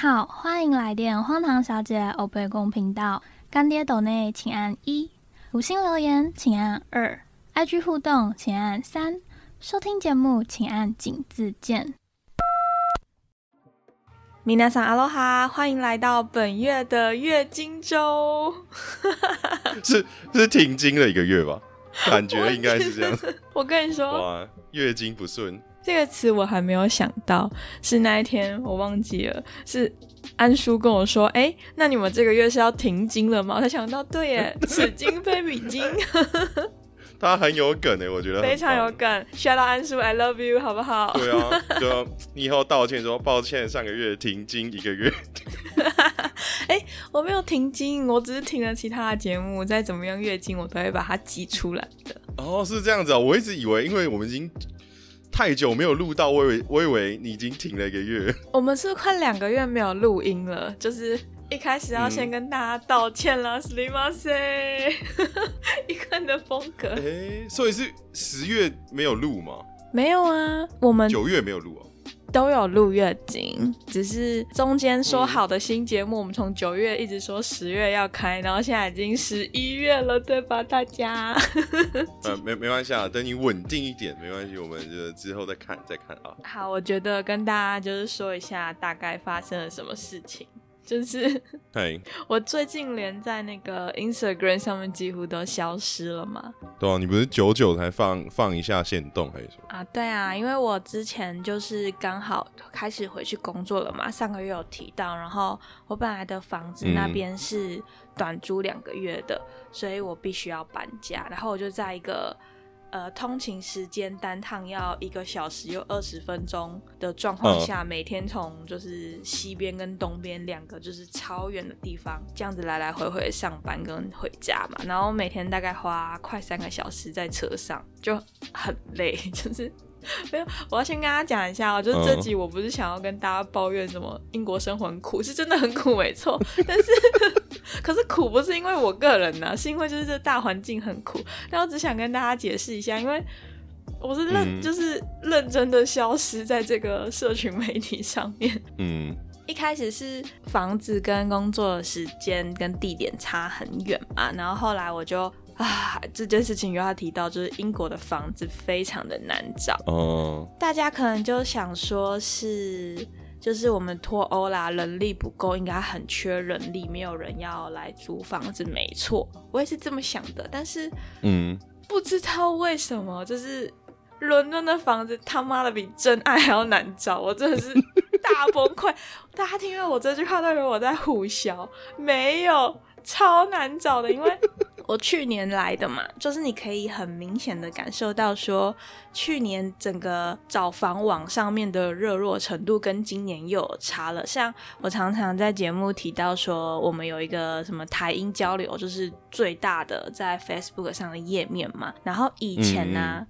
好，欢迎来电荒唐小姐欧贝公频道。干爹斗内请按一，五星留言请按二，IG 互动请按三，收听节目请按井字键。米娜桑阿罗哈，欢迎来到本月的月经周。是是停经了一个月吧？感觉应该是这样。我跟你说，哇，月经不顺。这个词我还没有想到，是那一天我忘记了，是安叔跟我说，哎，那你们这个月是要停经了吗？我才想到，对耶，此经非彼经。他很有梗诶，我觉得非常有梗。shout out 安叔，I love you，好不好？对啊，就你以后道歉说抱歉，上个月停经一个月。哎，我没有停经，我只是停了其他的节目。再怎么样月经，我都会把它挤出来的。哦，是这样子啊，我一直以为，因为我们已经。太久没有录到，我以为我以为你已经停了一个月。我们是快两个月没有录音了，就是一开始要先跟大家道歉啦，s l i m a s 一个人的风格。哎，所以是十月没有录吗？没有啊，我们九月没有录啊。都有录月经，只是中间说好的新节目，我们从九月一直说十月要开，然后现在已经十一月了，对吧？大家，呃，没没关系啊，等你稳定一点，没关系，我们就之后再看再看啊。好，我觉得跟大家就是说一下大概发生了什么事情。就是，我最近连在那个 Instagram 上面几乎都消失了嘛。对啊，你不是久久才放放一下线动还是什么？啊，对啊，因为我之前就是刚好开始回去工作了嘛，上个月有提到，然后我本来的房子那边是短租两个月的，所以我必须要搬家，然后我就在一个。呃，通勤时间单趟要一个小时又二十分钟的状况下，每天从就是西边跟东边两个就是超远的地方，这样子来来回回上班跟回家嘛，然后每天大概花快三个小时在车上，就很累，就是。没有，我要先跟大家讲一下哦，就是这集我不是想要跟大家抱怨什么英国生活很苦，是真的很苦，没错。但是，可是苦不是因为我个人呢，是因为就是这大环境很苦。但我只想跟大家解释一下，因为我是认就是认真的消失在这个社群媒体上面。嗯，一开始是房子跟工作的时间跟地点差很远嘛，然后后来我就。啊，这件事情又要提到，就是英国的房子非常的难找。哦，大家可能就想说是，就是我们脱欧啦，人力不够，应该很缺人力，没有人要来租房子。没错，我也是这么想的。但是，嗯，不知道为什么，就是伦敦的房子他妈的比真爱还要难找，我真的是大崩溃。大家听到我这句话，都以为我在胡笑，没有。超难找的，因为我去年来的嘛，就是你可以很明显的感受到，说去年整个找房网上面的热络程度跟今年又有差了。像我常常在节目提到说，我们有一个什么台英交流，就是最大的在 Facebook 上的页面嘛。然后以前呢，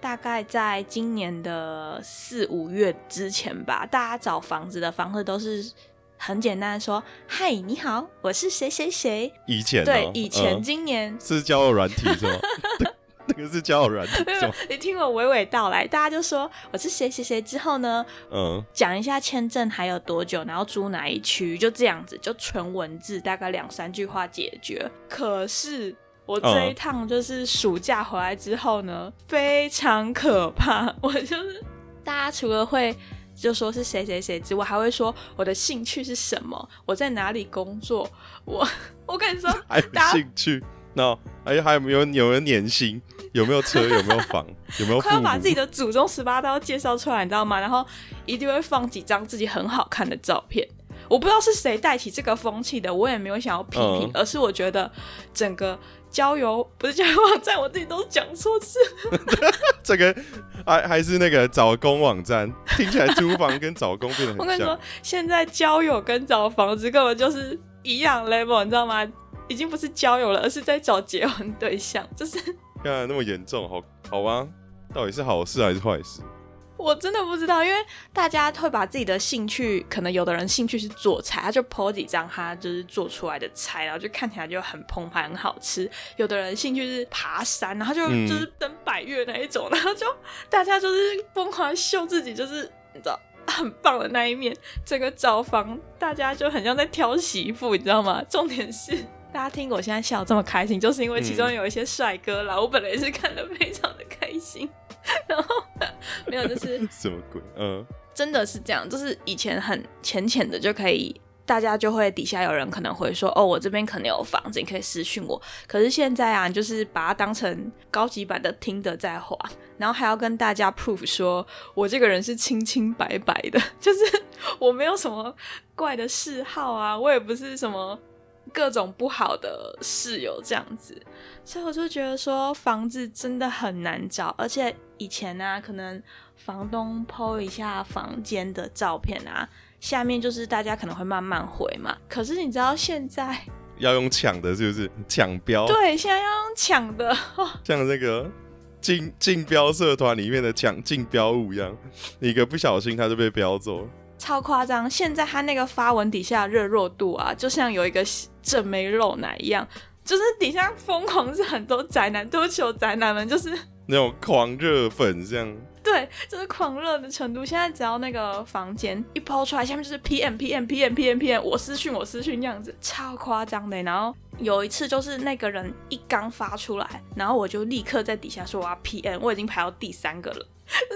大概在今年的四五月之前吧，大家找房子的方式都是。很简单的说，嗨，你好，我是谁谁谁。以前对，以前今年是交友软体是吗？那个是交友软体。你听我娓娓道来，大家就说我是谁谁谁之后呢，嗯，讲一下签证还有多久，然后住哪一区，就这样子，就纯文字，大概两三句话解决。可是我这一趟就是暑假回来之后呢，非常可怕。我就是大家除了会。就说是谁谁谁之外，还会说我的兴趣是什么，我在哪里工作，我 我跟你说，还有兴趣，那哎还有没有有没有年薪，有没有车，有没有房，有没有？快要把自己的祖宗十八代介绍出来，你知道吗？然后一定会放几张自己很好看的照片。我不知道是谁带起这个风气的，我也没有想要批评，而是我觉得整个。交友不是交友网站，我自己都讲错字。这个还还是那个找工网站，听起来租房跟找工变得很像。我跟你说，现在交友跟找房子根本就是一样 level，你知道吗？已经不是交友了，而是在找结婚对象。就是看来那么严重，好好吧？到底是好事还是坏事？我真的不知道，因为大家会把自己的兴趣，可能有的人兴趣是做菜，他就 po 几张他就是做出来的菜，然后就看起来就很澎湃、很好吃。有的人兴趣是爬山，然后就就是登百越那一种，然后就大家就是疯狂秀自己，就是你知道很棒的那一面，整个找房大家就很像在挑媳妇，你知道吗？重点是大家听我现在笑这么开心，就是因为其中有一些帅哥啦，我本来是看得非常的开心，然后没有就是 什么鬼？嗯，真的是这样，就是以前很浅浅的就可以。大家就会底下有人可能会说，哦，我这边可能有房子，你可以私讯我。可是现在啊，就是把它当成高级版的听的在滑，然后还要跟大家 proof 说我这个人是清清白白的，就是我没有什么怪的嗜好啊，我也不是什么各种不好的室友这样子。所以我就觉得说，房子真的很难找，而且以前呢，可能房东 po 一下房间的照片啊。下面就是大家可能会慢慢回嘛，可是你知道现在 要用抢的，是不是抢标？对，现在要用抢的，像那个竞竞标社团里面的抢竞标物一样，一个不小心他就被标走，超夸张。现在他那个发文底下热热度啊，就像有一个正妹露奶一样，就是底下疯狂是很多宅男，多求宅男们就是那种狂热粉这样。对，就是狂热的程度。现在只要那个房间一抛出来，下面就是 P M P M P M P M P M，我私讯我私讯这样子，超夸张的。然后有一次就是那个人一刚发出来，然后我就立刻在底下说我要 P M，我已经排到第三个了。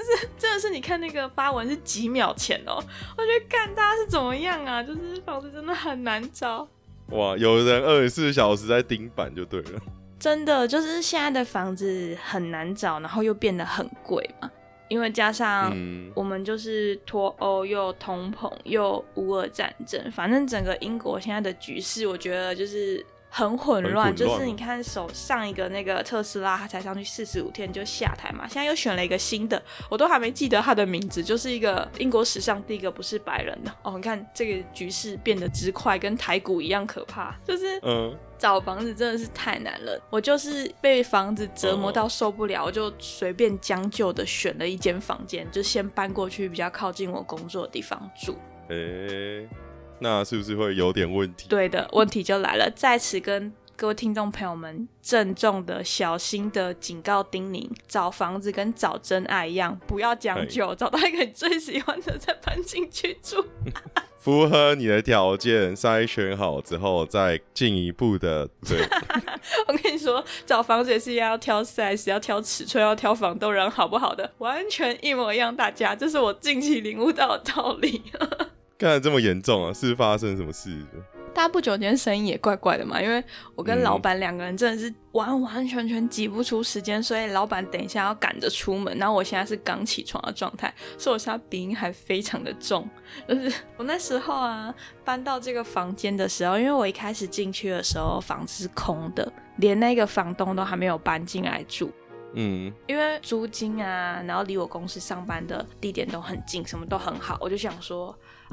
就是真的是你看那个发文是几秒前哦，我觉得看大家是怎么样啊？就是房子真的很难找。哇，有人二十四小时在盯板就对了。真的就是现在的房子很难找，然后又变得很贵嘛。因为加上我们就是脱欧又通膨又乌俄战争，反正整个英国现在的局势，我觉得就是很混乱。就是你看，手上一个那个特斯拉，他才上去四十五天就下台嘛，现在又选了一个新的，我都还没记得他的名字，就是一个英国史上第一个不是白人的哦。你看这个局势变得之快，跟台股一样可怕，就是嗯。找房子真的是太难了，我就是被房子折磨到受不了，我就随便将就的选了一间房间，就先搬过去比较靠近我工作的地方住。诶，那是不是会有点问题？对的，问题就来了，在此跟各位听众朋友们郑重的、小心的警告叮咛：找房子跟找真爱一样，不要将就，找到一个你最喜欢的再搬进去住。符合你的条件，筛选好之后再进一步的。对，我跟你说，找房子也是要挑 size，要挑尺寸，要挑房东人好不好的，完全一模一样。大家，这是我近期领悟到的道理。看来这么严重啊？是发生什么事？大家不久间生意也怪怪的嘛，因为我跟老板两个人真的是完完全全挤不出时间，所以老板等一下要赶着出门，然后我现在是刚起床的状态，所以我现在鼻音还非常的重。就是我那时候啊，搬到这个房间的时候，因为我一开始进去的时候房子是空的，连那个房东都还没有搬进来住。嗯，因为租金啊，然后离我公司上班的地点都很近，什么都很好，我就想说。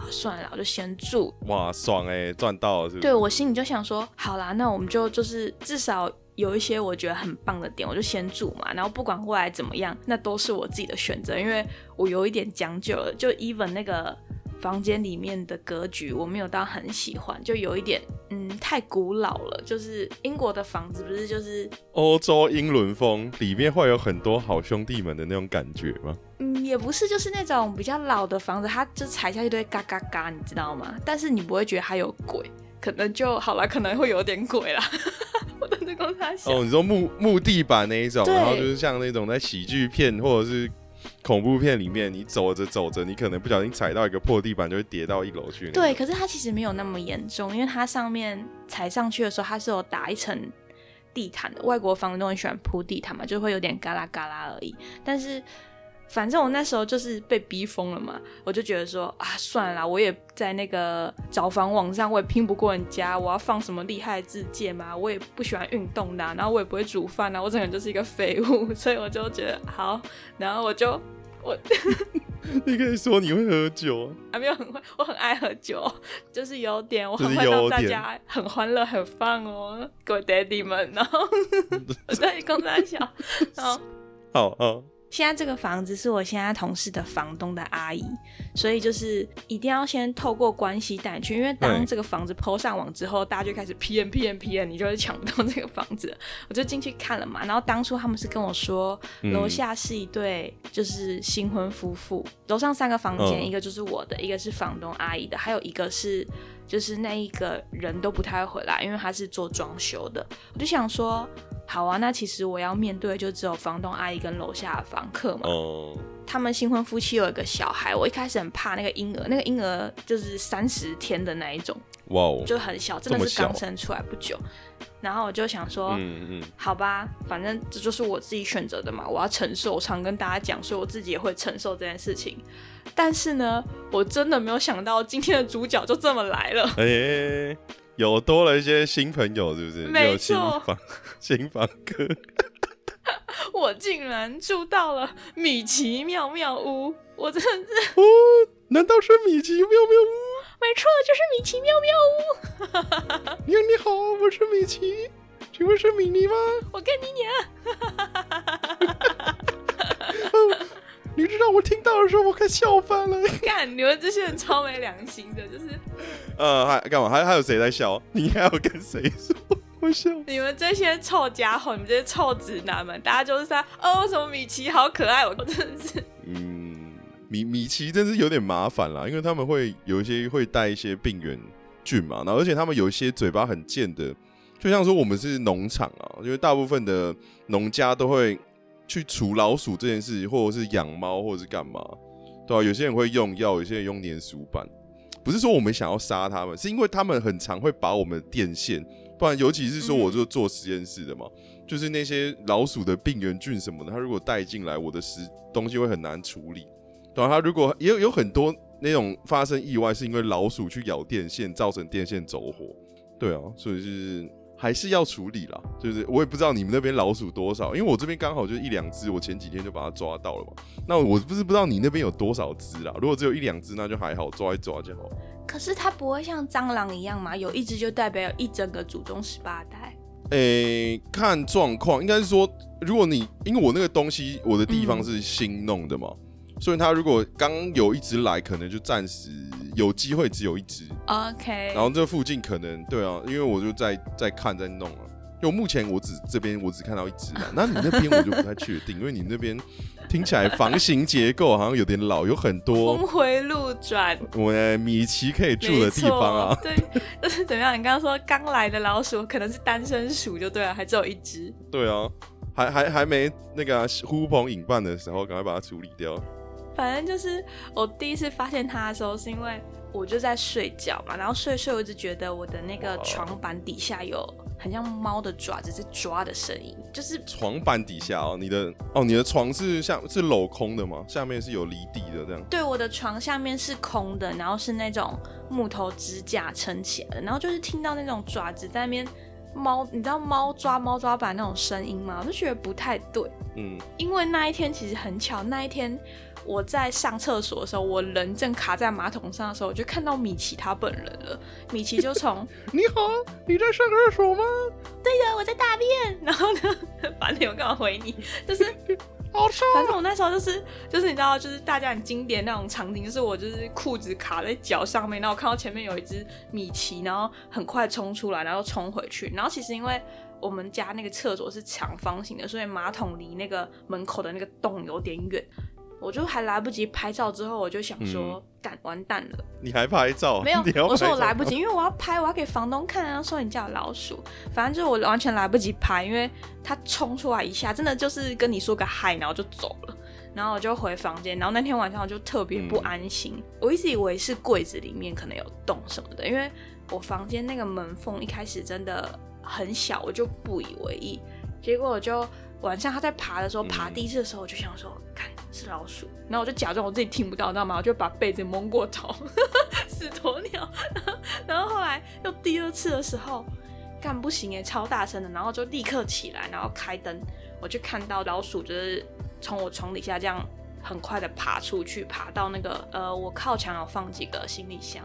算了，我就先住。哇，爽哎，赚到了是？对我心里就想说，好啦，那我们就就是至少有一些我觉得很棒的点，我就先住嘛。然后不管未来怎么样，那都是我自己的选择，因为我有一点将就了。就 even 那个。房间里面的格局我没有到很喜欢，就有一点嗯太古老了。就是英国的房子不是就是欧洲英伦风，里面会有很多好兄弟们的那种感觉吗？嗯，也不是，就是那种比较老的房子，它就踩下去都会嘎嘎嘎，你知道吗？但是你不会觉得它有鬼，可能就好了，可能会有点鬼啦。我等着跟他哦，你说木木地板那一种，然后就是像那种在喜剧片或者是。恐怖片里面，你走着走着，你可能不小心踩到一个破地板，就会跌到一楼去。对，可是它其实没有那么严重，因为它上面踩上去的时候，它是有打一层地毯的。外国房东很喜欢铺地毯嘛，就会有点嘎啦嘎啦而已。但是。反正我那时候就是被逼疯了嘛，我就觉得说啊，算了，我也在那个找房网上，我也拼不过人家，我要放什么厉害自荐嘛？我也不喜欢运动的，然后我也不会煮饭啊，我整个人就是一个废物，所以我就觉得好，然后我就我，你可以说你会喝酒啊？没有很会，我很爱喝酒，就是有点，我很会让大家很欢乐很放哦，各位 daddy 们，然后 我在公在笑，然后好好。现在这个房子是我现在同事的房东的阿姨，所以就是一定要先透过关系带去，因为当这个房子抛上网之后，大家就开始 P N P N P N，你就会抢不到这个房子。我就进去看了嘛，然后当初他们是跟我说，楼下是一对就是新婚夫妇，楼上三个房间，一个就是我的，一个是房东阿姨的，还有一个是就是那一个人都不太会回来，因为他是做装修的。我就想说。好啊，那其实我要面对就只有房东阿姨跟楼下的房客嘛。他们新婚夫妻有一个小孩，我一开始很怕那个婴儿，那个婴儿就是三十天的那一种。哇哦。就很小，真的是刚生出来不久。然后我就想说，嗯嗯，好吧，反正这就是我自己选择的嘛，我要承受。我常跟大家讲，所以我自己也会承受这件事情。但是呢，我真的没有想到今天的主角就这么来了。哎。有多了一些新朋友，是不是？没错，新房客。我竟然住到了米奇妙妙屋，我真的是哦，难道是米奇妙妙屋？没错，就是米奇妙妙屋。你好，你好，我是米奇，请问是米妮吗？我跟你娘。你知道我听到的时候，我快笑翻了。干，你们这些人超没良心的，就是。呃，还干嘛？还还有谁在笑？你还要跟谁说？我笑。你们这些臭家伙，你们这些臭直男们，大家就是在哦，什么米奇好可爱，我真的是。嗯，米米奇真是有点麻烦啦，因为他们会有一些会带一些病原菌嘛，然后而且他们有一些嘴巴很贱的，就像说我们是农场啊，因为大部分的农家都会。去除老鼠这件事，或者是养猫，或者是干嘛，对吧？有些人会用药，有些人用粘鼠板。不是说我们想要杀他们，是因为他们很常会把我们的电线，不然尤其是说我就做实验室的嘛，就是那些老鼠的病原菌什么的，它如果带进来，我的食东西会很难处理。对啊？它如果也有有很多那种发生意外，是因为老鼠去咬电线，造成电线走火。对啊，所以是。还是要处理啦，就是我也不知道你们那边老鼠多少，因为我这边刚好就一两只，我前几天就把它抓到了嘛。那我不是不知道你那边有多少只啦，如果只有一两只，那就还好，抓一抓就好。可是它不会像蟑螂一样嘛？有一只就代表有一整个祖宗十八代？诶，看状况，应该是说，如果你因为我那个东西，我的地方是新弄的嘛。所以它如果刚有一只来，可能就暂时有机会只有一只。OK。然后这附近可能对啊，因为我就在在看在弄啊。因为目前我只这边我只看到一只嘛，那你那边我就不太确定，因为你那边听起来房型结构好像有点老，有很多峰回路转。我米奇可以住的地方啊。对，就是怎么样？你刚刚说刚来的老鼠可能是单身鼠就对了，还只有一只。对啊，还还还没那个呼朋引伴的时候，赶快把它处理掉。反正就是我第一次发现它的时候，是因为我就在睡觉嘛，然后睡睡，我一直觉得我的那个床板底下有很像猫的爪子在抓的声音，就是床板底下哦，你的哦，你的床是像是镂空的吗？下面是有离地的这样？对，我的床下面是空的，然后是那种木头支架撑起来的，然后就是听到那种爪子在那边猫，你知道猫抓猫抓板那种声音吗？我就觉得不太对，嗯，因为那一天其实很巧，那一天。我在上厕所的时候，我人正卡在马桶上的时候，我就看到米奇他本人了。米奇就从 你好，你在上厕所吗？对的，我在大便。然后呢，反正我干嘛回你？就是好臭。反正我那时候就是就是你知道，就是大家很经典那种场景，就是我就是裤子卡在脚上面，然后我看到前面有一只米奇，然后很快冲出来，然后冲回去。然后其实因为我们家那个厕所是长方形的，所以马桶离那个门口的那个洞有点远。我就还来不及拍照，之后我就想说，干完蛋了。你还拍照？没有，我说我来不及，因为我要拍，我要给房东看啊，说你家有老鼠。反正就是我完全来不及拍，因为他冲出来一下，真的就是跟你说个嗨，然后就走了。然后我就回房间，然后那天晚上我就特别不安心，我一直以为是柜子里面可能有洞什么的，因为我房间那个门缝一开始真的很小，我就不以为意。结果我就晚上他在爬的时候，爬第一次的时候，我就想说，看。是老鼠，然后我就假装我自己听不到，你知道吗？我就把被子蒙过头，死鸵鸟。然后后来又第二次的时候，干不行哎，超大声的，然后就立刻起来，然后开灯，我就看到老鼠就是从我床底下这样很快的爬出去，爬到那个呃，我靠墙有放几个行李箱。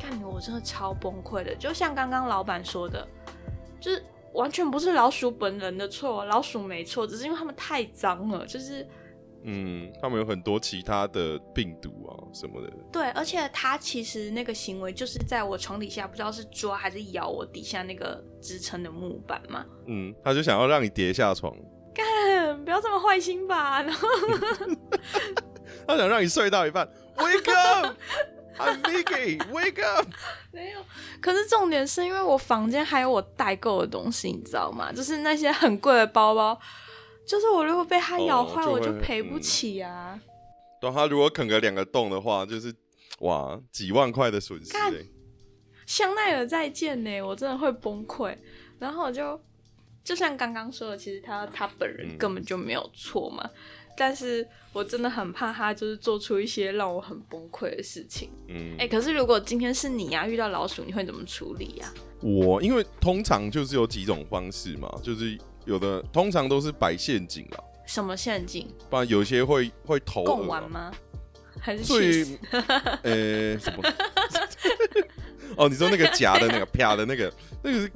看我真的超崩溃的，就像刚刚老板说的，就是完全不是老鼠本人的错，老鼠没错，只是因为他们太脏了，就是。嗯，他们有很多其他的病毒啊什么的。对，而且他其实那个行为就是在我床底下，不知道是抓还是咬我底下那个支撑的木板嘛。嗯，他就想要让你跌下床，干，不要这么坏心吧。然后 他想让你睡到一半，Wake up，I'm Mickey，Wake up。没有，可是重点是因为我房间还有我代购的东西，你知道吗？就是那些很贵的包包，就是我如果被它咬坏，哦我就赔不起啊。对，它如果啃个两个洞的话，就是哇几万块的损失香奈儿再见呢，我真的会崩溃。然后我就就像刚刚说的，其实他他本人嗯根本就没有错嘛，但是我真的很怕他就是做出一些让我很崩溃的事情。嗯，哎、可是如果今天是你呀、遇到老鼠，你会怎么处理呀、我因为通常就是有几种方式嘛，就是有的通常都是摆陷阱啦，什么陷阱？不然有些会会投共饵啊。吗？还是最 cheese？呃什么？哦，你说那个夹的那个啪的那个，那个是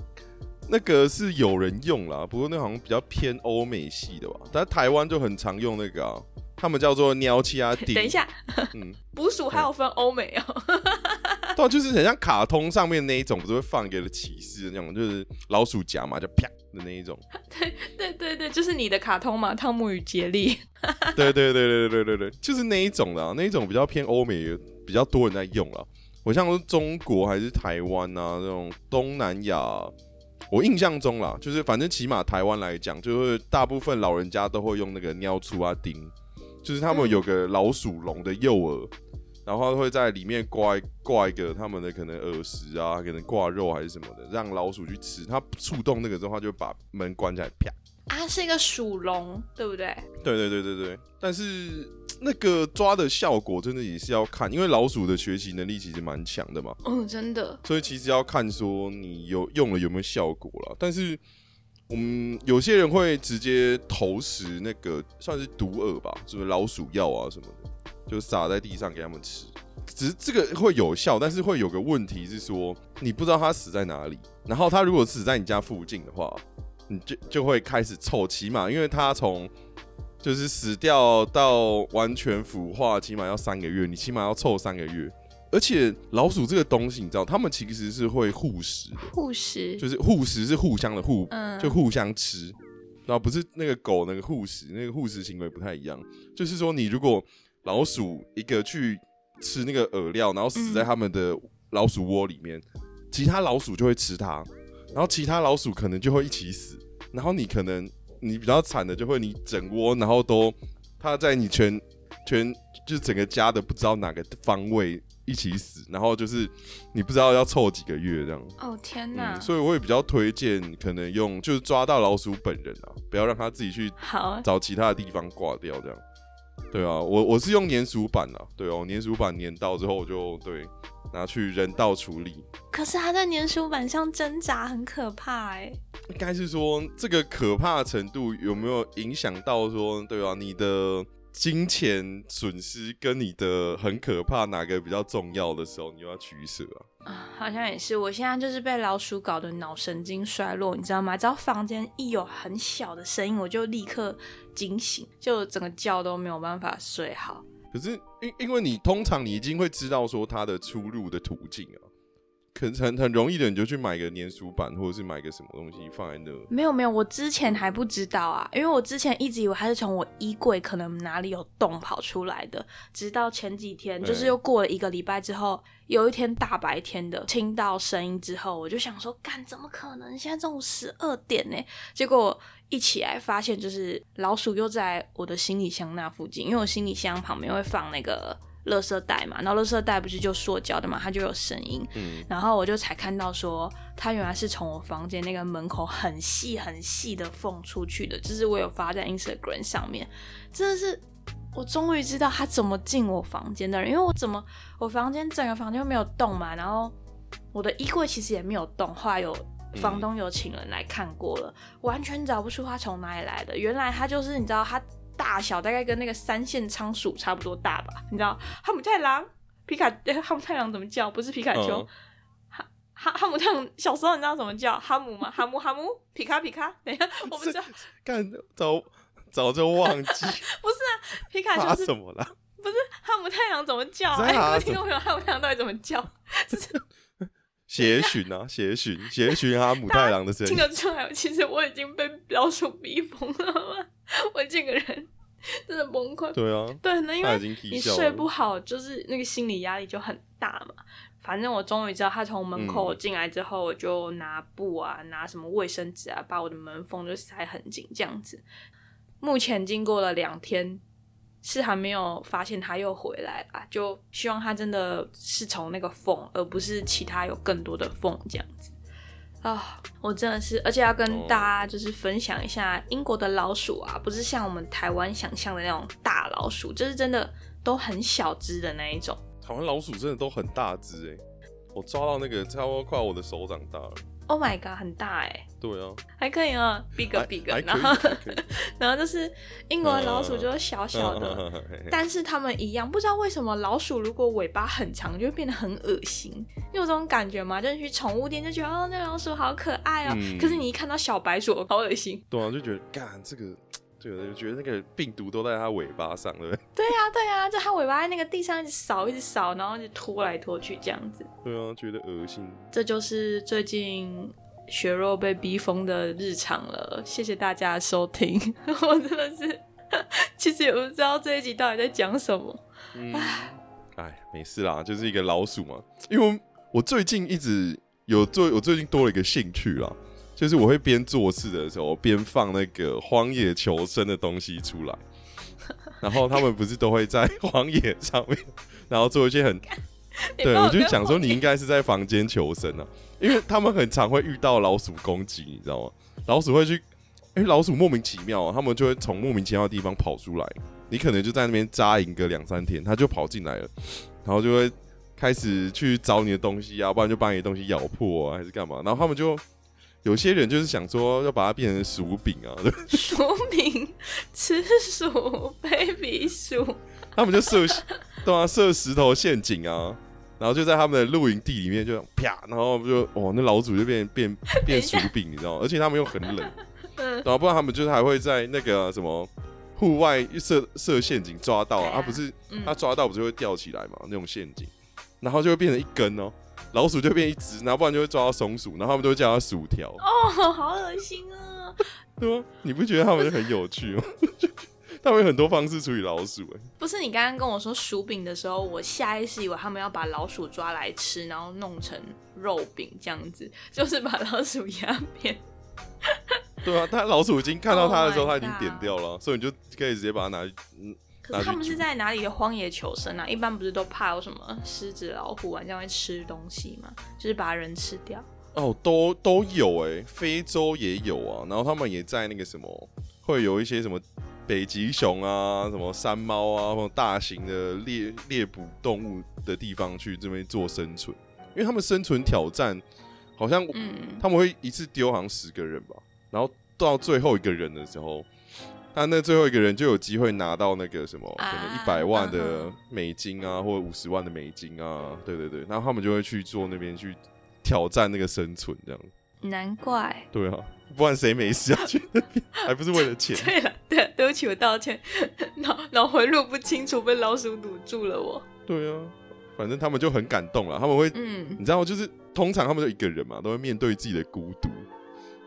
那个是有人用啦，不过那好像比较偏欧美系的吧，但台湾就很常用那个啊，他们叫做鸟气啊顶。等一，下，嗯，捕鼠还有分欧美哦。对啊，就是很像卡通上面那一种，不是会放一个启示的那种，就是老鼠夹嘛，就啪的那一种。对对对对，就是你的卡通嘛，汤姆与杰利。对对对对对对对，就是那一种的、啊，那一种比较偏欧美，比较多人在用了。我像是中国还是台湾啊，这种东南亚，我印象中啦，就是反正起码台湾来讲，就是大部分老人家都会用那个尿粗啊钉，就是他们有个老鼠笼的诱饵，然后会在里面挂一挂一个他们的可能耳石啊，可能挂肉还是什么的，让老鼠去吃。它触动那个之后，它就把门关起来，啪。啊，是一个鼠笼，对不对？对对对对对，但是那个抓的效果真的也是要看，因为老鼠的学习能力其实蛮强的嘛，嗯，真的。所以其实要看说你有用了有没有效果了。但是我们有些人会直接投食那个算是毒饵吧，就是老鼠药啊什么的，就撒在地上给他们吃。只是这个会有效，但是会有个问题是说，你不知道它死在哪里。然后它如果死在你家附近的话，你就就会开始臭，起码因为它从就是死掉到完全腐化，起码要三个月，你起码要臭三个月。而且老鼠这个东西，你知道，它们其实是会护食的，护食，就是护食是互相的互，嗯就互相吃，然后不是那个狗那个护食，那个护食行为不太一样。就是说，你如果老鼠一个去吃那个饵料，然后死在嗯它们的老鼠窝里面，其他老鼠就会吃它，然后其他老鼠可能就会一起死，然后你可能你比较惨的就会你整窝，然后都它在你全全就是整个家的不知道哪个方位一起死，然后就是你不知道要凑几个月这样。哦天哪！嗯，所以我也比较推荐，可能用就是抓到老鼠本人啊，不要让它自己去好，找其他的地方挂掉，这样。对啊，我我是用粘鼠板啊，对哦，粘鼠板粘到之后我就对拿去人道处理。可是它在粘鼠板上挣扎，很可怕哎。应该是说这个可怕的程度有没有影响到说，对啊，你的金钱损失跟你的很可怕哪个比较重要的时候，你就要取舍啊。啊，好像也是。我现在就是被老鼠搞得脑神经衰弱，你知道吗？只要房间一有很小的声音，我就立刻惊醒，就整个觉都没有办法睡好。可是因因为你通常你已经会知道说它的出入的途径啊，可能很很容易的你就去买个粘鼠板，或者是买个什么东西放在那。没有没有，我之前还不知道啊，因为我之前一直以为它是从我衣柜可能哪里有洞跑出来的，直到前几天，就是又过了一个礼拜之后，有一天大白天的听到声音之后，我就想说，干怎么可能？现在中午十二点呢？结果一起来发现，就是老鼠又在我的行李箱那附近，因为我行李箱旁边会放那个垃圾袋嘛，然后垃圾袋不是就塑胶的嘛，它就有声音，嗯，然后我就才看到说，它原来是从我房间那个门口很细很细的缝出去的，就是我有发在 Instagram 上面，真的是我终于知道他怎么进我房间的人，因为我怎么我房间整个房间没有动嘛，然后我的衣柜其实也没有动，后来有。房东有请人来看过了，完全找不出他从哪里来的。原来他就是你知道，他大小大概跟那个三线仓鼠差不多大吧？你知道哈姆太郎、皮卡、呃哈姆太郎怎么叫？不是皮卡丘，嗯哈哈姆太郎小时候你知道怎么叫哈姆吗？哈姆哈姆皮卡皮卡。等一下，我不知道。干找早就忘记。不是啊，皮卡丘是什么啦？不是哈姆太郎怎么叫？在哎、哈什么各位听众朋友，哈姆太郎到底怎么叫？协寻啊，协寻，协寻哈姆太郎的声音听音。得出来，其实我已经被老鼠逼疯了吗？我这个人真的崩溃。对啊，对，那因为你睡不好，就是那个心理压力就很大嘛。反正我终于知道，他从门口嗯进来之后，我就拿布啊，拿什么卫生纸啊，把我的门缝就塞很紧，这样子。目前经过了两天，是还没有发现他又回来啦，就希望他真的是从那个缝，而不是其他有更多的缝这样子。啊、我真的是，而且要跟哦大家就是分享一下，英国的老鼠啊，不是像我们台湾想象的那种大老鼠，就是真的都很小只的那一种。台湾老鼠真的都很大只哎，我抓到那个差不多快我的手掌大了。Oh my god，很大哎、对啊，还可以啊，big 还 big，然后 然后就是英国的老鼠就是小小的，但是它们一样，不知道为什么老鼠如果尾巴很长，就会变得很恶心。你有这种感觉吗？就是去宠物店就觉得哦，那老鼠好可爱哦，嗯可是你一看到小白鼠，好恶心。对啊，就觉得干这个，这个就觉得那个病毒都在它尾巴上，对不对？对呀、对呀、就它尾巴在那个地上一直扫，一直扫，然后就拖来拖去这样子。对啊，觉得恶心。这就是最近血肉被逼疯的日常了。谢谢大家的收听，我真的是，其实也不知道这一集到底在讲什么。嗯，哎，没事啦，就是一个老鼠嘛。因为我我最近一直有最，我最近多了一个兴趣啦，就是我会边做事的时候边放那个荒野求生的东西出来，然后他们不是都会在荒野上面，然后做一些很 对，我就想说你应该是在房间求生啊，因为他们很常会遇到老鼠攻击，你知道吗？老鼠会去，哎、老鼠莫名其妙、啊，他们就会从莫名其妙的地方跑出来，你可能就在那边扎营个两三天，它就跑进来了，然后就会开始去找你的东西啊，不然就把你的东西咬破啊，还是干嘛？然后他们就有些人就是想说要把它变成薯饼啊，对薯饼？吃薯，baby 薯，他们就设对啊设石头陷阱啊，然后就在他们的露营地里面就啪，然后就哦那老鼠就变变变薯饼，你知道吗？而且他们又很冷，嗯。然后不然他们就是还会在那个什么户外设设陷阱抓到啊，对啊他不是嗯。他抓到不是会吊起来嘛那种陷阱，然后就会变成一根哦，老鼠就变一只，然后不然就会抓到松鼠，然后他们都会叫它薯条，哦，好恶心啊！对吗？你不觉得他们很有趣吗？他们有很多方式处理老鼠、哎，不是你刚刚跟我说薯饼的时候，我下意识以为他们要把老鼠抓来吃，然后弄成肉饼这样子，就是把老鼠压扁。对啊，但老鼠已经看到它的时候，Oh 它已经点掉了，所以你就可以直接把它拿去，嗯，可是他们是在哪里的荒野求生啊？一般不是都怕有什么狮子、老虎啊这样会吃东西吗？就是把人吃掉。哦，都都有哎、非洲也有啊，然后他们也在那个什么，会有一些什么北极熊啊、什么山猫啊，或者大型的猎猎捕动物的地方去这边做生存，因为他们生存挑战好像嗯，他们会一次丢好像十个人吧，然后到最后一个人的时候，他那最后一个人就有机会拿到那个什么，可能啊一百万嗯的美金啊，或者五十万的美金啊，对对对，然后他们就会去做那边去挑战那个生存，这样，难怪。对啊，不然谁没事要去那边，还不是为了钱？对了，对，对不起，我道歉，脑脑回路不清楚，被老鼠堵住了我。对啊，反正他们就很感动了，他们会嗯，你知道，就是通常他们就一个人嘛，都会面对自己的孤独，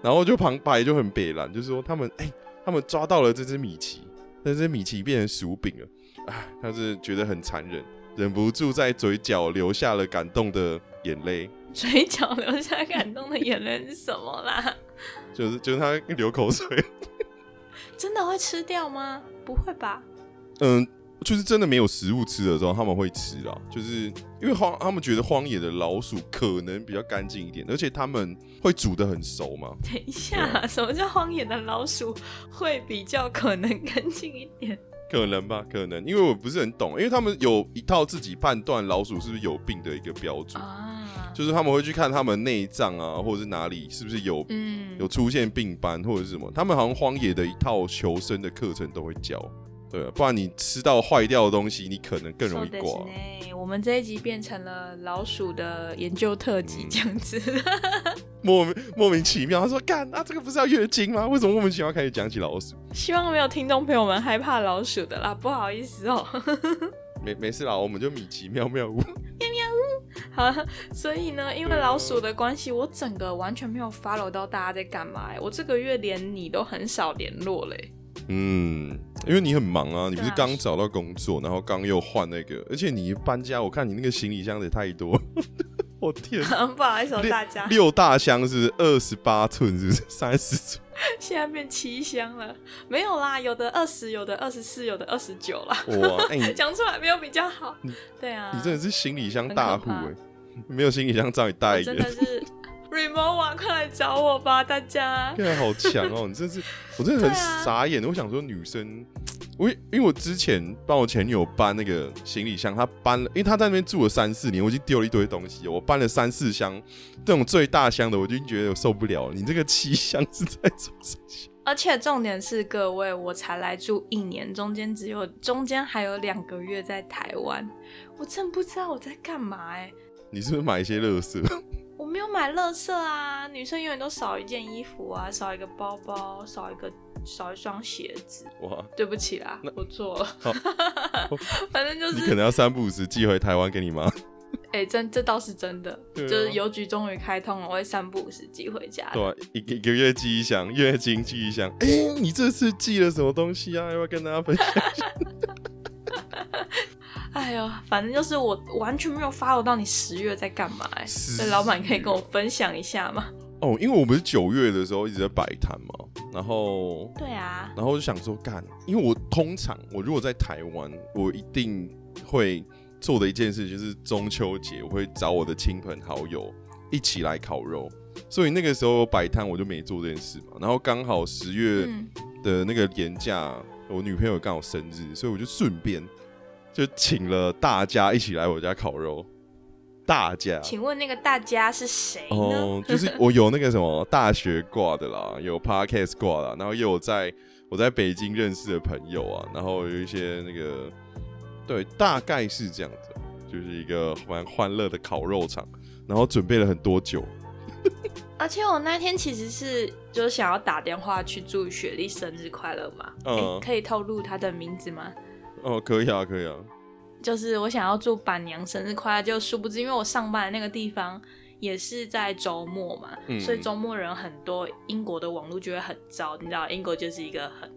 然后就旁白就很北蓝，就是说他们哎、他们抓到了这只米奇，但是米奇变成薯饼了，哎，他是觉得很残忍，忍不住在嘴角流下了感动的眼泪，嘴角流下感动的眼泪是什么啦？就是就是他流口水，真的会吃掉吗？不会吧？嗯。就是真的没有食物吃的时候，他们会吃啊。就是因为荒，他们觉得荒野的老鼠可能比较干净一点，而且他们会煮的很熟嘛。等一下，什么叫荒野的老鼠会比较可能干净一点？可能吧，可能，因为我不是很懂，因为他们有一套自己判断老鼠是不是有病的一个标准，就是他们会去看他们内脏啊，或者是哪里是不是有、嗯，有出现病斑或者是什么，他们好像荒野的一套求生的课程都会教，对啊，不然你吃到坏掉的东西，你可能更容易挂。我们这一集变成了老鼠的研究特辑嗯这样子。莫名莫名其妙，他说：“干啊，这个不是要月经吗？为什么莫名其妙开始讲起老鼠？希望没有听众朋友们害怕老鼠的啦，不好意思哦。没没事啦，我们就米奇 妙妙屋。好，所以呢，因为老鼠的关系，我整个完全没有 follow 到大家在干嘛、欸。我这个月连你都很少联络嘞、嗯，因为你很忙啊，你不是刚找到工作，然后刚又换那个，而且你搬家，我看你那个行李箱也太多。我天，不好意思、大家，六大箱是二十八寸？是不是 三十寸？现在变七箱了。没有啦，有的二十，有的二十四，有的二十九啦。哇，讲出来没有比较好。对啊，你真的是行李箱大户哎、没有行李箱找你带一个真，的是 Remova，快来找我吧，大家。现在好强哦！你真是，我真的很傻眼。我想说，女生，我因为我之前帮我前女友搬那个行李箱，她搬了，因为她在那边住了三四年，我已经丢了一堆东西，我搬了三四箱，这种最大箱的，我就觉得我受不了了。你这个七箱是在做什么？而且重点是，各位，我才来住一年，中间只有中间还有两个月在台湾，我真不知道我在干嘛哎、你是不是买一些垃圾？我没有买乐色啊，女生永远都少一件衣服啊，少一个包包，少一个少一双鞋子。哇，对不起啦，我错了好。反正就是，你可能要三不五时寄回台湾给你妈。哎、真这倒是真的，啊就是邮局终于开通了，我会三不五时寄回家的。对啊，一个一个月寄一箱，月经寄一箱。哎、你这次寄了什么东西啊？要不要跟大家分享？哎呦，反正就是我完全没有 follow 到你十月在干嘛、哎，十所以老板可以跟我分享一下吗？哦，因为我不是九月的时候一直在摆摊嘛，然后对啊，然后我就想说干，因为我通常我如果在台湾，我一定会做的一件事就是中秋节我会找我的亲朋好友一起来烤肉，所以那个时候摆摊我就没做这件事嘛。然后刚好十月嗯，的那个年假，我女朋友刚好生日，所以我就顺便就请了大家一起来我家烤肉。大家请问那个大家是谁呢？哦，就是我有那个什么大学挂的啦，有 podcast 挂的啦，然后也有在我在北京认识的朋友啊，然后有一些那个，对，大概是这样子，就是一个蛮欢乐的烤肉场，然后准备了很多酒，而且我那天其实是就是想要打电话去祝雪莉生日快乐嘛，嗯诶可以透露她的名字吗？哦，可以啊，可以啊，就是我想要祝板娘生日快乐，就殊不知因为我上班的那个地方也是在周末嘛，嗯。所以周末人很多，英国的网络就会很糟，你知道，英国就是一个很，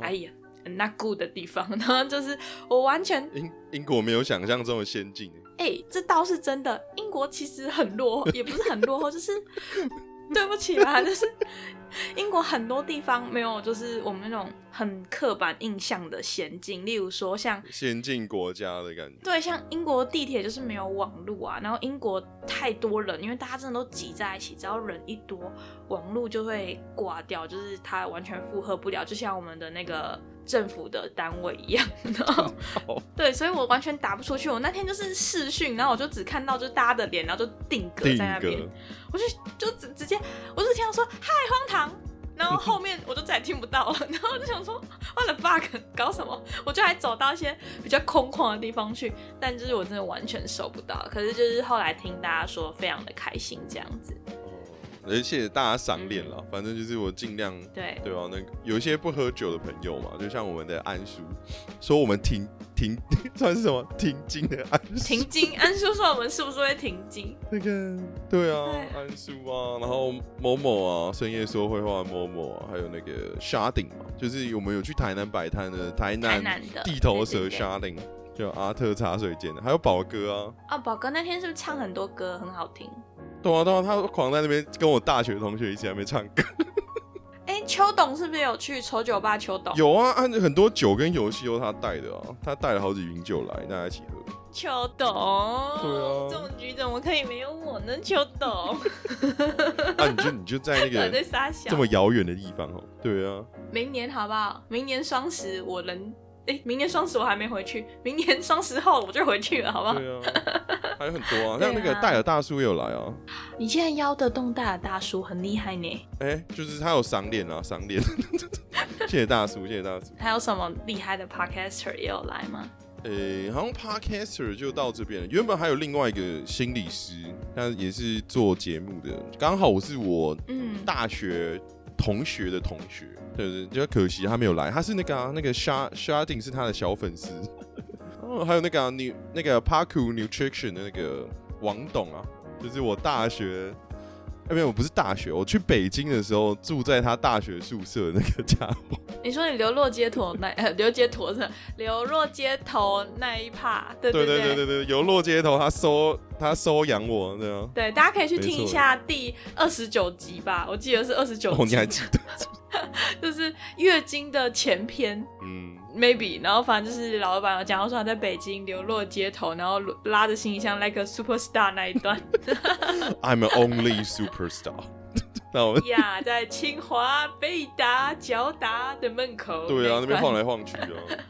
哎呀很 not good 的地方，然后就是我完全英英国没有想象中的先进，哎、这倒是真的。英国其实很落后，也不是很落后，就是 对不起啦，就是英国很多地方没有，就是我们那种很刻板印象的先进，例如说像。先进国家的感觉，对，像英国地铁就是没有网路啊，然后英国太多人，因为大家真的都挤在一起，只要人一多，网路就会挂掉，就是它完全负荷不了，就像我们的那个政府的单位一样。然后好对，所以我完全打不出去。我那天就是视讯，然后我就只看到就是大家的脸，然后就定格在那边，，我就就直直接，我就听到说嗨荒唐，然后后面我就再也听不到了，然后我就想说我的 bug 搞什么？我就还走到一些比较空旷的地方去，但就是我真的完全收不到。可是就是后来听大家说非常的开心这样子，而且大家赏脸了，反正就是我尽量对，对啊，那有一些不喝酒的朋友嘛，就像我们的安叔说，我们停停 算是什么停经的安叔，停经，安叔说我们是不是会停经？那个对啊对，安叔啊，然后某某啊，深夜说会话某某啊，还有那个 Sharding 嘛，就是我们有去台南摆摊的台台南地头蛇对对对。Sharding，就阿特茶水间的，还有宝哥啊，啊，宝哥那天是不是唱很多歌，很好听？对啊懂啊，他狂在那边跟我大学同学一起在那边唱歌，哎，秋董是不是有去丑酒吧？秋董，有啊，按很多酒跟游戏都他带的啊，他带了好几瓶酒来，大家一起喝。秋董，对啊这种局怎么可以没有我呢？秋董，啊，你就你就在那个 这。么遥远的地方哦。对啊，明年好不好？明年双十我能，哎、明年双十我还没回去，明年双十后我就回去了，好不好？对啊，还有很多啊，像那个戴尔大叔也有来啊。你竟然邀得动大的大叔，很厉害呢。哎、就是他有赏脸啊，赏脸，谢谢大叔，谢谢大叔。还有什么厉害的 podcaster 也有来吗？呃，好像 podcaster 就到这边了。原本还有另外一个心理师，他也是做节目的，刚好我是我嗯，大学同学的同学，对对，就可惜他没有来。他是那个、啊、那个 Shard Sharding 是他的小粉丝。哦，还有那个、啊、你那个 Parku Nutrition 的那个王董啊，就是我大学。哎，没有，我不是大学，我去北京的时候住在他大学宿舍的那个家伙。你说你流落街头那呃，流街头是流落街头那一趴，对对对对对对，流落街头，他收他收养我，这样。对，大家可以去听一下第二十九集吧，我记得是二十九哦，集，你还记得？就是月经的前篇嗯，，maybe，然后反正就是老板有讲到说他在北京流落街头，然后拉着行李箱 like a superstar 那一段，I'm an only superstar 那我们 呀，在清华、北大、交大的门口，对啊，那边晃来晃去啊，对啊，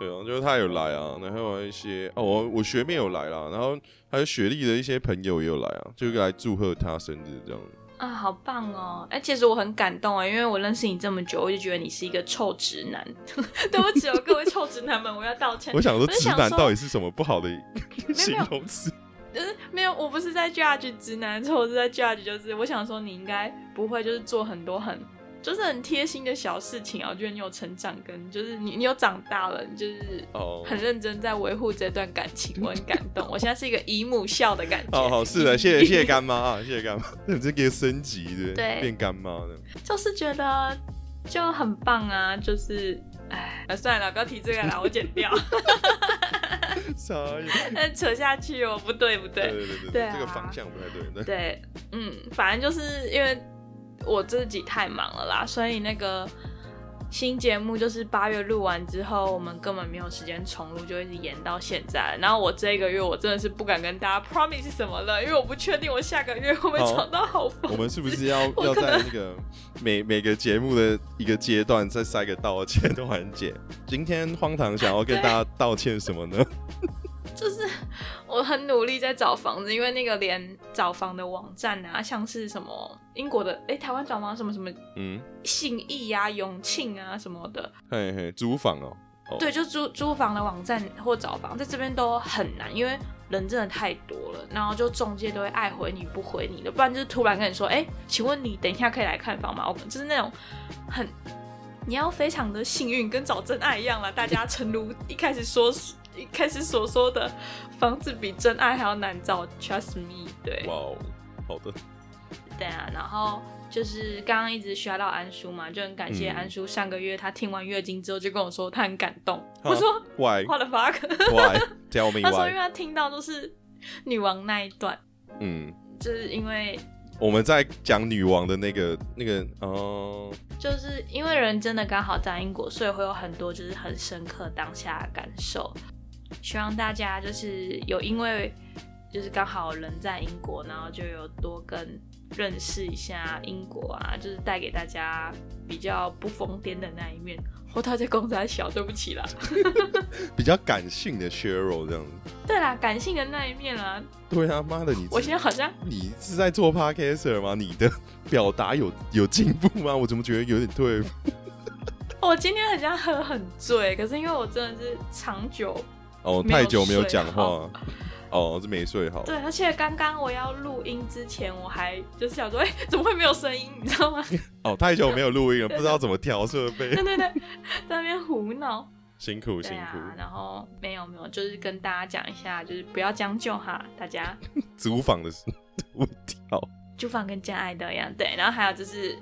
对啊，就是他有来啊，然后还有一些哦，我我学妹有来啦，然后还有雪莉的一些朋友也有来啊，就来祝贺他生日这样。啊，好棒哦！哎、其实我很感动啊，因为我认识你这么久，我就觉得你是一个臭直男。对不起哦，各位臭直男们，我要道歉。我想说，直男到底是什么不好的 形容词？就是没有，我不是在 judge 直男错，我是在 judge，就是我想说你应该不会就是做很多很就是很贴心的小事情啊。我觉得你有成长跟就是你你有长大了，你就是哦，很认真在维护这段感情，我很感动。我现在是一个姨母笑的感觉。哦好是的，谢谢谢谢干妈啊，谢谢干妈，你 这个升级的，对变干妈的，就是觉得就很棒啊，就是哎，呃算了，不要提这个了，我剪掉。傻眼。但扯下去哦，不对不对，对对对对对啊这个方向不太对。对，对，嗯，反正就是因为我自己太忙了啦，所以那个新节目就是八月录完之后，我们根本没有时间重录，就一直延到现在。然后我这个月我真的是不敢跟大家 promise 什么了，因为我不确定我下个月会不会好找到好房。我们是不是要要在那个每每个节目的一个阶段再塞个道歉的环节？今天荒唐想要跟大家道歉什么呢？就是我很努力在找房子，因为那个连找房的网站啊，像是什么英国的，哎，台湾找房什么什么嗯，信义啊、永庆啊什么的，嘿嘿，租房哦，哦对，就租租房的网站或找房，在这边都很难，因为人真的太多了，然后就中介都会爱回你不回你的，不然就是突然跟你说，哎，请问你等一下可以来看房吗？我们就是那种很。你要非常的幸运，跟找真爱一样了。大家诚如一开始说，一开始所说的，房子比真爱还要难找，trust me。对，哇哦，好的，对啊，然后就是刚刚一直刷到安叔嘛，就很感谢嗯。安叔。上个月他听完月经之后就跟我说他很感动，哈我说 Why what the fuck？Why Tell me 他说因为他听到都是女王那一段，嗯，就是因为我们在讲女王的那个那个哦，就是因为人真的刚好在英国，所以会有很多就是很深刻当下的感受。希望大家就是有因为就是刚好人在英国，然后就有多跟认识一下英国啊，就是带给大家比较不疯癫的那一面。或他在公仔小，对不起啦。比较感性的 Cheryl 这样子。对啦，感性的那一面啦，对啊，妈的，你我现在好像你是在做 podcaster 吗？你的表达有有进步吗？我怎么觉得有点退步？我今天好像喝很醉，可是因为我真的是长久哦，太久没有睡讲好话，哦，是没睡好。对，而且刚刚我要录音之前，我还就是想说，哎、怎么会没有声音？你知道吗？哦，太久没有录音了，不知道怎么调设备对，对对，在那边胡闹。辛苦辛苦。，然后没有没有，就是跟大家讲一下，就是不要将就哈，大家 租房的问题，好，租房跟真爱的一样。对，然后还有就是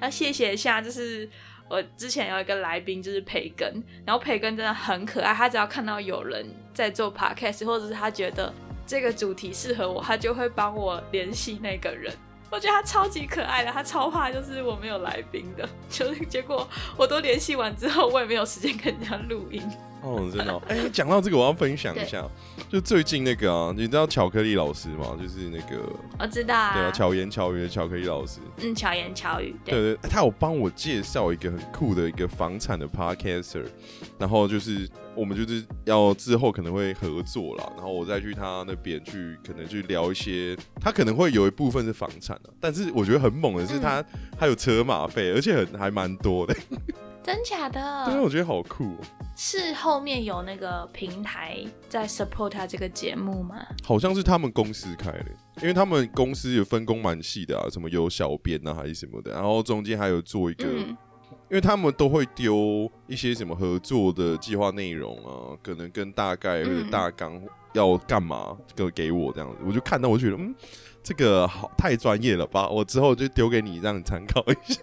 要谢谢一下，就是我之前有一个来宾就是培根，然后培根真的很可爱，他只要看到有人在做 podcast，或者是他觉得这个主题适合我，他就会帮我联系那个人。我觉得他超级可爱的，他超怕就是我没有来宾的，就是结果我都联系完之后，我也没有时间跟人家录音。哦，真的、哦。哎、讲到这个，我要分享一下，就最近那个啊，你知道巧克力老师吗？就是那个我知道啊，对啊，巧言巧语的巧克力老师。嗯，巧言巧语，对，对对，他有帮我介绍一个很酷的一个房产的 podcaster，然后就是我们就是要之后可能会合作啦，然后我再去他那边去可能去聊一些，他可能会有一部分是房产的，但是我觉得很猛的是他、他有车马费，而且很还蛮多的。真假对啊，的？我觉得好酷哦、是后面有那个平台在 support 他这个节目吗？好像是他们公司开的，因为他们公司有分工蛮细的啊，什么有小编啊还是什么的，然后中间还有做一个，嗯，因为他们都会丢一些什么合作的计划内容啊，可能跟大概或者嗯大纲要干嘛，给给我这样子，我就看到我就觉得嗯。这个好太专业了吧！我之后就丢给你，让你参考一下。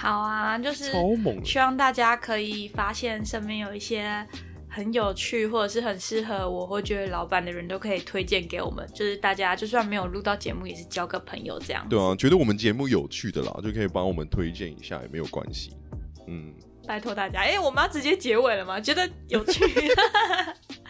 好啊，就是超猛希望大家可以发现身边有一些很有趣或者是很适合我或觉得老板的人都可以推荐给我们，就是大家就算没有录到节目，也是交个朋友这样。对啊，觉得我们节目有趣的啦，就可以帮我们推荐一下，也没有关系。嗯，拜托大家，哎、我们要直接结尾了吗？觉得有趣？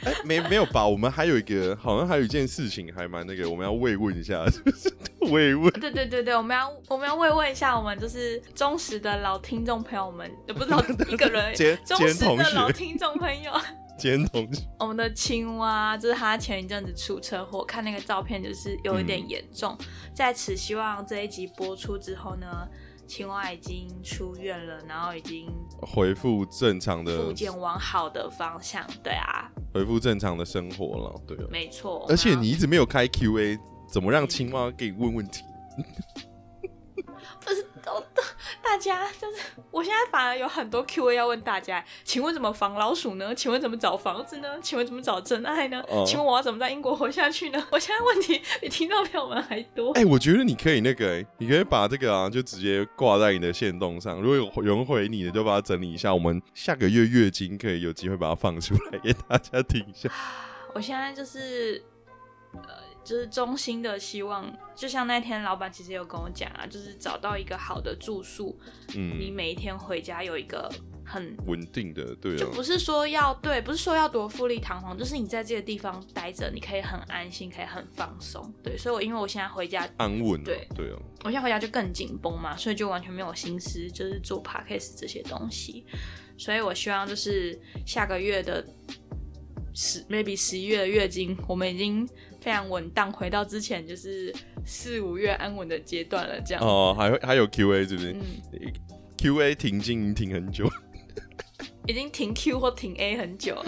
哎、没没有吧？我们还有一个，好像还有一件事情还蛮那个，我们要慰问一下，就 是慰问。对对对对，我们要我们要慰问一下我们就是忠实的老听众朋友们，也，不是老一个人 兼，忠实的老，听众朋友。兼同学，我们的青蛙，就是他前一阵子出车祸，看那个照片就是有一点严重。在此，希望这一集播出之后呢，青蛙已经出院了，然后已经恢复正常的逐渐往好的方向。对啊，恢复正常的生活了，对啊。没错。而且你一直没有开 Q&A，怎么让青蛙给你问问题？都都大家就是，我现在反而有很多 Q&A 要问大家。请问怎么防老鼠呢？请问怎么找房子呢？请问怎么找真爱呢？哦请问我要怎么在英国活下去呢？我现在问题比听众朋友们还多。哎、我觉得你可以那个、欸，你可以把这个啊，就直接挂在你的线动上。如果有有人回你的，就把它整理一下。我们下个月月经可以有机会把它放出来给大家听一下。我现在就是呃，就是衷心的希望，就像那天老板其实有跟我讲啊，就是找到一个好的住宿，嗯你嗯，每一天回家有一个很。稳定的，对啊，就不是说要对，不是说要多富丽堂皇，就是你在这个地方待着，你可以很安心，可以很放松。对，所以我因为我现在回家，安稳、啊，对对啊，我现在回家就更紧绷嘛，所以就完全没有心思就是做 podcast 这些东西。所以我希望就是下个月的十 maybe 十一月的月经，我们已经非常稳当，回到之前就是四五月安稳的阶段了。这样，哦，还会还有 Q&A 是不是、嗯，q a 停经停很久，已经停 Q 或停 A 很久了，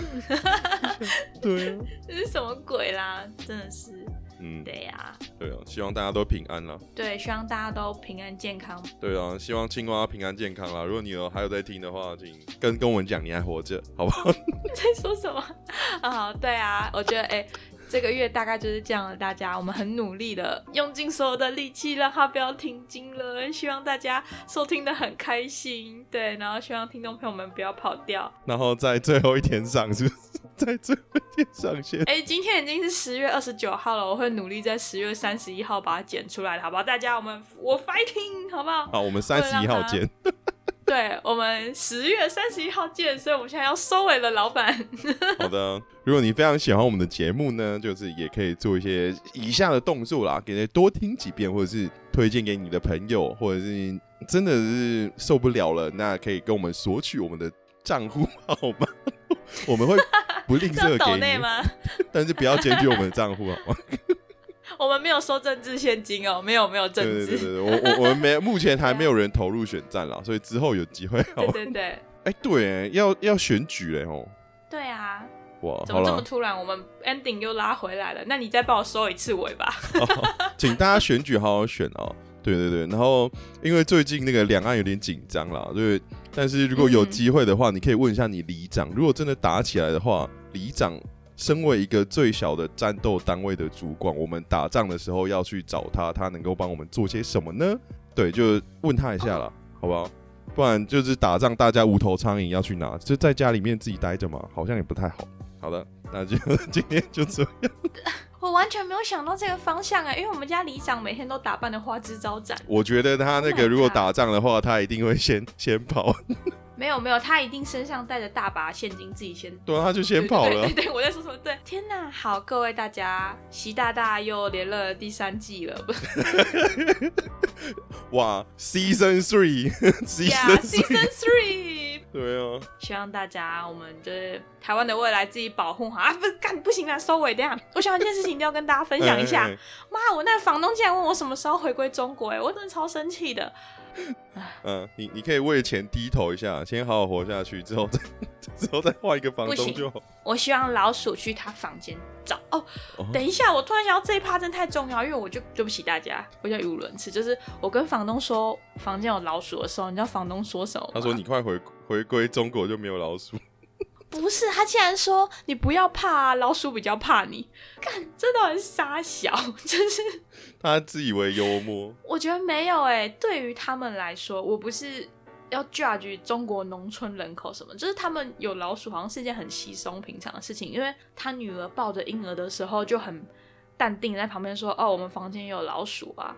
对啊，这是什么鬼啦？真的是，嗯，对呀、对啊，希望大家都平安啦。对，希望大家都平安健康。对啊，希望青蛙平安健康啦。如果你有还有在听的话，请跟跟我们讲你还活着，好不好？在说什么啊？对啊，我觉得哎、这个月大概就是这样了。大家，我们很努力的用尽所有的力气，让它不要停经了。希望大家收听的很开心，对，然后希望听众朋友们不要跑掉。然后在最后一天上，是不是？在最后一天上线。哎、今天已经是十月二十九号了，我会努力在十月三十一号把它剪出来的，好不好？大家，我们我 fighting，好不好？好，我们三十一号见。对，我们十月三十一号见，所以我们现在要收尾了，老板。好的，如果你非常喜欢我们的节目呢，就是也可以做一些以下的动作啦，给你多听几遍，或者是推荐给你的朋友，或者是真的是受不了了，那可以跟我们索取我们的账户号码，我们会不吝啬给你，但是不要检举我们的账户好吗？我们没有收政治现金哦，没有没有政对对对治。对，我我我们没目前还没有人投入选战啦，所以之后有机会好对。对对 哎、对，要要选举嘞吼，对啊！哇，怎么这么，突然？我们 ending 又拉回来了，那你再帮我收一次尾吧。请大家选举好好选哦。对对对，然后因为最近那个两岸有点紧张啦，对，但是如果有嗯机会的话，你可以问一下你里长，如果真的打起来的话，里长身为一个最小的战斗单位的主管，我们打仗的时候要去找他，他能够帮我们做些什么呢？对，就问他一下啦，好不好？不然就是打仗，大家无头苍蝇要去哪？就在家里面自己待着嘛，好像也不太好。好的，那就 今天就这样。我完全没有想到这个方向哎，因为我们家里长每天都打扮的花枝招展。我觉得他那 Oh 个如果打仗的话，他一定会先先跑，没有没有，他一定身上带着大把现金，自己先对啊，他就先跑了对。对对，我在说什么？对，天哪！好，各位大家，习大大又连了第三季了，不 哇，Season Three，Season Three。对啊，希望大家，我们就是台湾的未来自己保护好啊！不是干不行啦，收尾。等一下，我想有一件事情一定要跟大家分享一下。妈，我那个房东竟然问我什么时候回归中国、哎，我真的超生气的。嗯，你你可以为钱低头一下，先好好活下去，之后再 之后再换一个房东就好。我希望老鼠去他房间找哦。哦等一下，我突然想到这一趴真的太重要，因为我就对不起大家，我叫语无伦次。就是我跟房东说房间有老鼠的时候，你知道房东说什么吗？他说你快回回归中国就没有老鼠。不是，他竟然说你不要怕啊，老鼠比较怕你。看，这到底是傻小？真是他自以为幽默，我觉得没有哎、对于他们来说，我不是要 judge 中国农村人口什么，就是他们有老鼠好像是一件很稀松平常的事情。因为他女儿抱着婴儿的时候就很淡定在旁边说：“哦，我们房间也有老鼠啊。”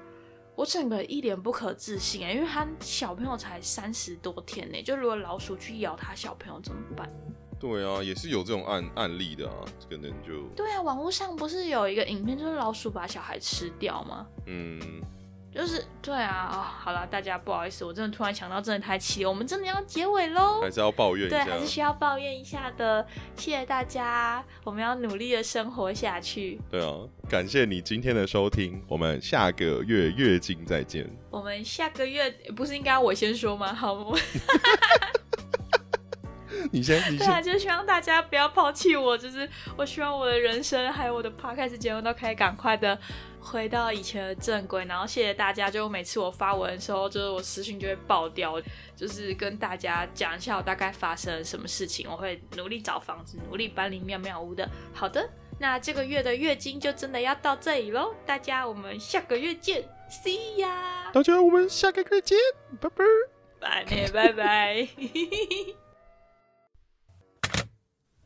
我整个一脸不可置信哎、因为他小朋友才三十多天呢、就如果老鼠去咬他小朋友怎么办？对啊，也是有这种案案例的啊，可能就对啊，网络上不是有一个影片，就是老鼠把小孩吃掉吗？嗯，就是对啊，哦，好了，大家不好意思，我真的突然想到，真的太气了，我们真的要结尾喽。还是要抱怨一下对，下。还是需要抱怨一下的。谢谢大家，我们要努力的生活下去。对啊，感谢你今天的收听，我们下个月月经再见。我们下个月不是应该我先说吗？好，你先，你对啊，先，就希望大家不要抛弃我，就是我希望我的人生还有我的 podcast 节目都可以赶快的回到以前的正轨。然后谢谢大家，就每次我发文的时候，就是我私讯就会爆掉，就是跟大家讲一下我大概发生了什么事情，我会努力找房子，努力搬离妙妙屋的。好的，那这个月的月经就真的要到这里喽，大家我们下个月见，See ya，大家我们下个月见，拜拜。拜拜拜拜。